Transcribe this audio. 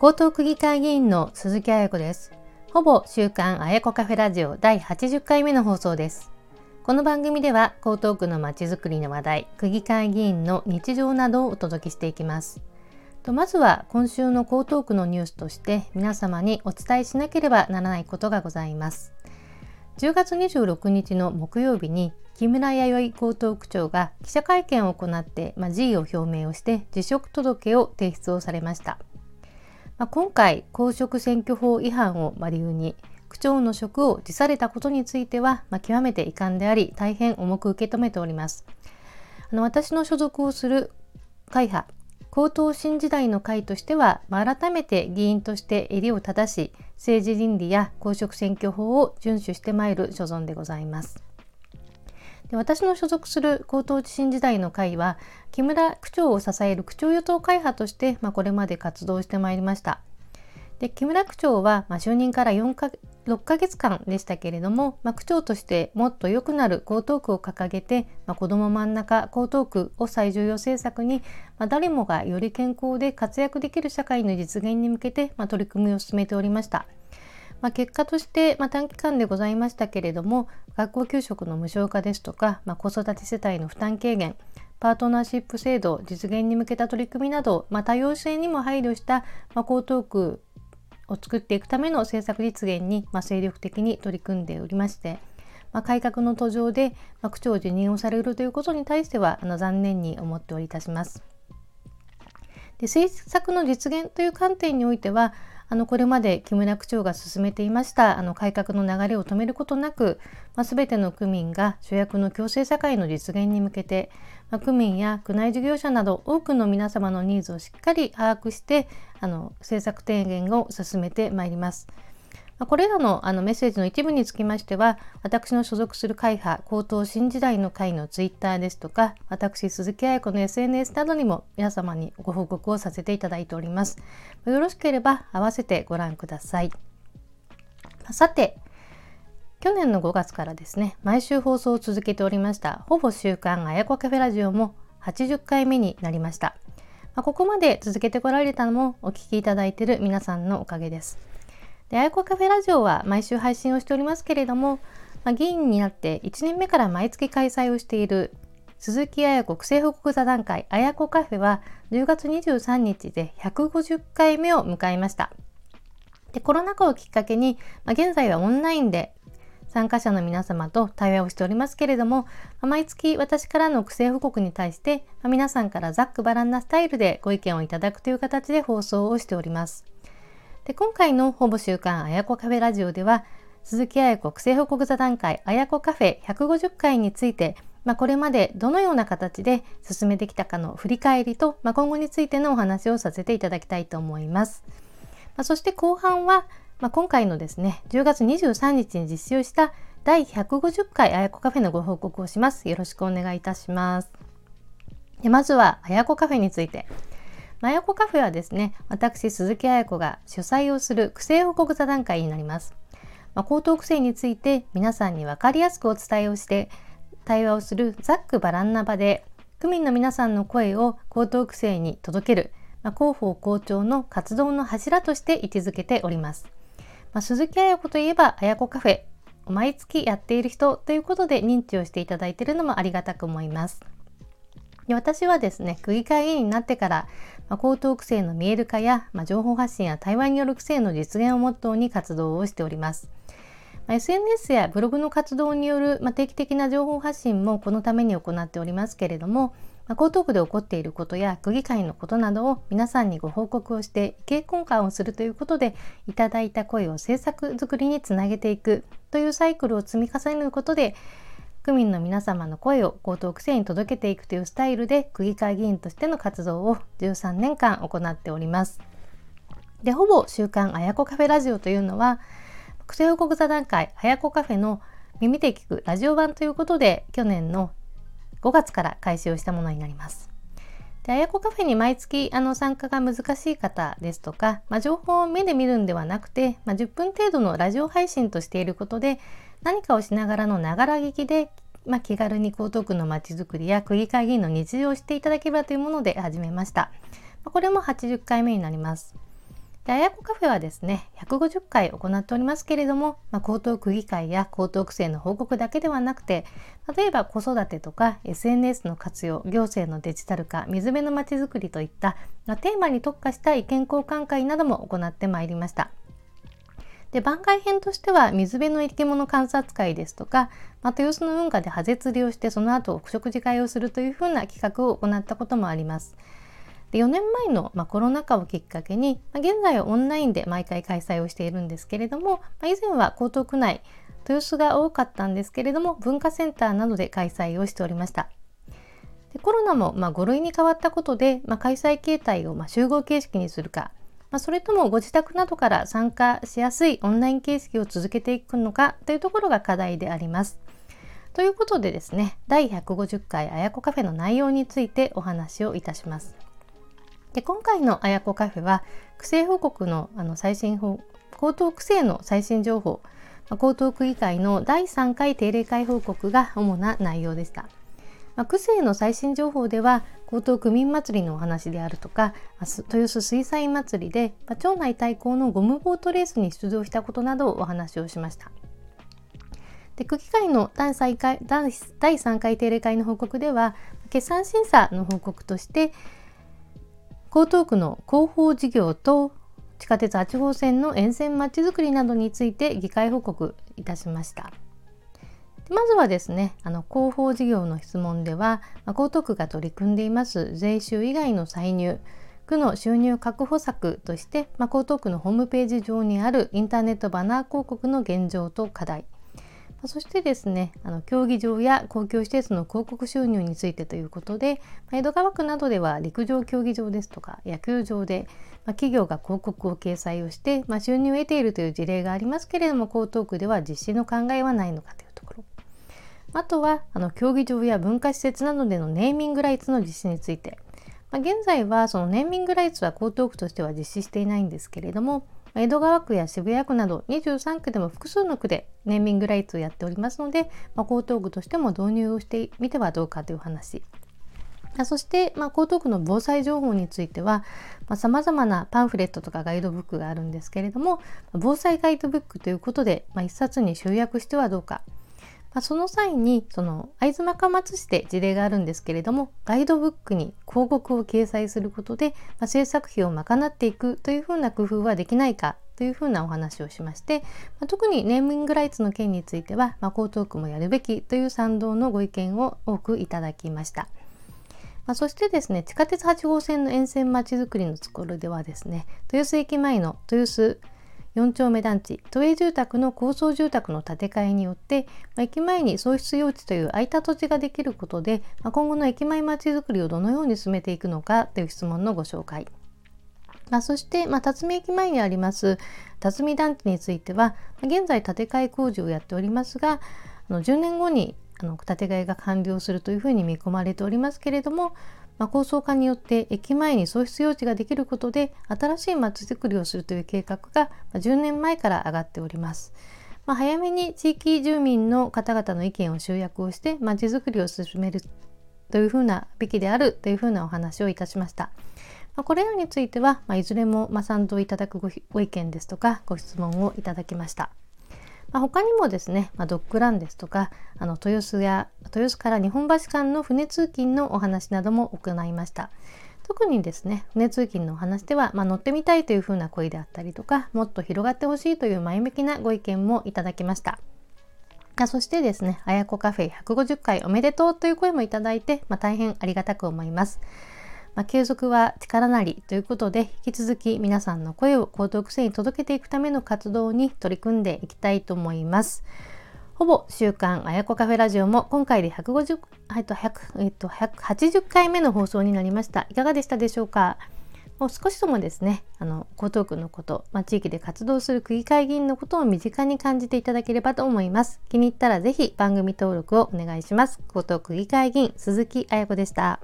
江東区議会議員の鈴木彩子です。ほぼ週刊彩子カフェラジオ第80回目の放送です。この番組では江東区のまちづくりの話題、区議会議員の日常などをお届けしていきます。とまずは今週の江東区のニュースとして皆様にお伝えしなければならないことがございます。10月26日の木曜日に木村弥生江東区長が記者会見を行って、まあ、辞意を表明をして辞職届を提出をされました。まあ、今回公職選挙法違反を理由に区長の職を辞されたことについては、まあ、極めて遺憾であり大変重く受け止めております。あの私の所属をする会派高等新時代の会としては、まあ、改めて議員として襟を正し政治倫理や公職選挙法を遵守してまいる所存でございます。で私の所属する高等地震時代の会は木村区長を支える区長与党会派として、まあ、これまで活動してまいりました。で木村区長は、まあ、就任から4か6ヶ月間でしたけれども、まあ、区長としてもっと良くなる江東区を掲げて、まあ、子ども真ん中江東区を最重要政策に、まあ、誰もがより健康で活躍できる社会の実現に向けて、ま、取り組みを進めておりました。まあ、結果として、まあ、短期間でございましたけれども学校給食の無償化ですとか、まあ、子育て世帯の負担軽減パートナーシップ制度実現に向けた取り組みなど、まあ、多様性にも配慮した、まあ、江東区を作っていくための政策実現に、まあ、精力的に取り組んでおりまして、まあ、改革の途上で、まあ、区長を辞任をされるということに対してはあの残念に思っておりいたします。で政策の実現という観点においてはあのこれまで木村区長が進めていましたあの改革の流れを止めることなく、まあ、全ての区民が主役の共生社会の実現に向けて、まあ、区民や区内事業者など多くの皆様のニーズをしっかり把握してあの政策提言を進めてまいります。これらのあのメッセージの一部につきましては、私の所属する会派、高等新時代の会のツイッターですとか、私、鈴木彩子の SNS などにも皆様にご報告をさせていただいております。よろしければ合わせてご覧ください。さて、去年の5月からですね、毎週放送を続けておりました、ほぼ週刊あやこカフェラジオも80回目になりました。まあ、ここまで続けてこられたのもお聞きいただいている皆さんのおかげです。で、あやこカフェラジオは毎週配信をしておりますけれども、まあ、議員になって1年目から毎月開催をしている鈴木彩子区政報告座談会あやこカフェは10月23日で150回目を迎えました。でコロナ禍をきっかけに、まあ、現在はオンラインで参加者の皆様と対話をしておりますけれども、毎月私からの区政報告に対して、皆さんからざっくばらんなスタイルでご意見をいただくという形で放送をしております。で今回のほぼ週刊あやこカフェラジオでは鈴木彩子区報告座談会あやこカフェ150回について、まあ、これまでどのような形で進めてきたかの振り返りと、まあ、今後についてのお話をさせていただきたいと思います。まあ、そして後半は、まあ、今回のですね10月23日に実施をした第150回あやこカフェのご報告をします。よろしくお願いいたします。でまずはあやこカフェについて。真横カフェはですね、私、鈴木彩子が主催をする区政報告座談会になります。まあ、高等区政について皆さんに分かりやすくお伝えをして、対話をするざっくばらんな場で、区民の皆さんの声を高等区政に届ける、まあ、広報校長の活動の柱として位置づけております。まあ、鈴木彩子といえば、彩子カフェ、毎月やっている人ということで認知をしていただいているのもありがたく思います。私はですね、区議会議員になってから、まあ、高等区政の見える化や、まあ、情報発信や対話による区政の実現をモットーに活動をしております。まあ、SNS やブログの活動による、ま定期的な情報発信もこのために行っておりますけれども、ま江東区で起こっていることや区議会のことなどを皆さんにご報告をして意見交換をするということでいただいた声を政策づくりにつなげていくというサイクルを積み重ねることで区民の皆様の声を江東区政に届けていくというスタイルで区議会議員としての活動を13年間行っております。で、ほぼ週刊あやこカフェラジオというのは、区政報告座談会あやこカフェの耳で聞くラジオ版ということで、去年の5月から開始をしたものになります。で、あやこカフェに毎月あの参加が難しい方ですとか、まあ、情報を目で見るんではなくて、まあ、10分程度のラジオ配信としていることで、何かをしながらのながら聞きで、まあ、気軽に江東区のまちづくりや区議会議員の日常をしていただければというもので始めました。これも80回目になります。で、あやこカフェはですね、150回行っておりますけれども、まあ、江東区議会や江東区政の報告だけではなくて、例えば子育てとか SNS の活用、行政のデジタル化、水辺のまちづくりといった、まあ、テーマに特化した意見交換会なども行ってまいりました。で番外編としては水辺の生き物観察会ですとか、また、豊洲の運河でハゼ釣りをしてその後お食事会をするというふうな企画を行ったこともあります。で4年前の、まあ、コロナ禍をきっかけに、まあ、現在はオンラインで毎回開催をしているんですけれども、まあ、以前は江東区内豊洲が多かったんですけれども文化センターなどで開催をしておりました。でコロナも、まあ、5類に変わったことで、まあ、開催形態を、まあ、集合形式にするか、まあ、それともご自宅などから参加しやすいオンライン形式を続けていくのかというところが課題であります。ということでですね第150回あやこカフェの内容についてお話をいたします。で今回のあやこカフェは区政報告のあの最新報江東区政の最新情報江東区議会の第3回定例会報告が主な内容でした。まあ、区政の最新情報では江東区民祭りのお話であるとか豊洲水産祭りで、まあ、町内対抗のゴムボートレースに出場したことなどをお話をしました。で区議会の第3回第3回定例会の報告では決算審査の報告として江東区の広報事業と地下鉄8号線の沿線まちづくりなどについて議会報告いたしました。まずはですね、あの広報事業の質問では、まあ、江東区が取り組んでいます税収以外の歳入、区の収入確保策として、まあ、江東区のホームページ上にあるインターネットバナー広告の現状と課題ま、そしてですね、あの競技場や公共施設の広告収入についてということで、ま江戸川区などでは陸上競技場ですとか野球場で、ま、企業が広告を掲載をして、ま、収入を得ているという事例がありますけれども、江東区では実施の考えはないのかという。あとはあの競技場や文化施設などでのネーミングライツの実施について、まあ、現在はそのネーミングライツは江東区としては実施していないんですけれども、江戸川区や渋谷区など23区でも複数の区でネーミングライツをやっておりますので、まあ、江東区としても導入をしてみてはどうかという話。そして、まあ、江東区の防災情報についてはさまざ、まなパンフレットとかガイドブックがあるんですけれども防災ガイドブックということで、まあ、1冊に集約してはどうかまあ、その際にその会津若松市で事例があるんですけれどもガイドブックに広告を掲載することで、まあ、制作費を賄っていくというふうな工夫はできないかというふうなお話をしまして、まあ、特にネーミングライツの件については、まあ、江東区もやるべきという賛同のご意見を多くいただきました。まあ、そしてですね地下鉄8号線の沿線まちづくりのところではですね豊洲駅前の豊洲4丁目団地都営住宅の高層住宅の建て替えによって、まあ、駅前に喪失用地という空いた土地ができることで、まあ、今後の駅前まちづくりをどのように進めていくのかという質問のご紹介。まあ、そして、まあ、辰巳駅前にあります辰巳団地については現在建て替え工事をやっておりますがあの10年後にあの建て替えが完了するというふうに見込まれておりますけれども、まあ、高層化によって駅前に喪失用地ができることで新しい街づくりをするという計画が10年前から上がっております。まあ、早めに地域住民の方々の意見を集約をして街づくりを進めるというふうなべきであるというふうなお話をいたしました。まあ、これらについては、まあ、いずれもま賛同いただくご意見ですとかご質問をいただきました。まあ、他にもですね、まあ、ドッグランですとかあの豊洲や豊洲から日本橋間の船通勤のお話なども行いました。特にですね船通勤のお話では、まあ、乗ってみたいというふうな声であったりとかもっと広がってほしいという前向きなご意見もいただきました。そしてですね、あやこカフェ150回おめでとうという声もいただいて、まあ、大変ありがたく思います。まあ、継続は力なりということで引き続き皆さんの声を高等区生に届けていくための活動に取り組んでいきたいと思います。ほぼ週刊あやこカフェラジオも今回で150、えっと100えっと、180回目の放送になりました。いかがでしたでしょうか？もう少しともですね、あの、江東区のこと、まあ、地域で活動する区議会議員のことを身近に感じていただければと思います。気に入ったらぜひ番組登録をお願いします。江東区議会議員鈴木彩子でした。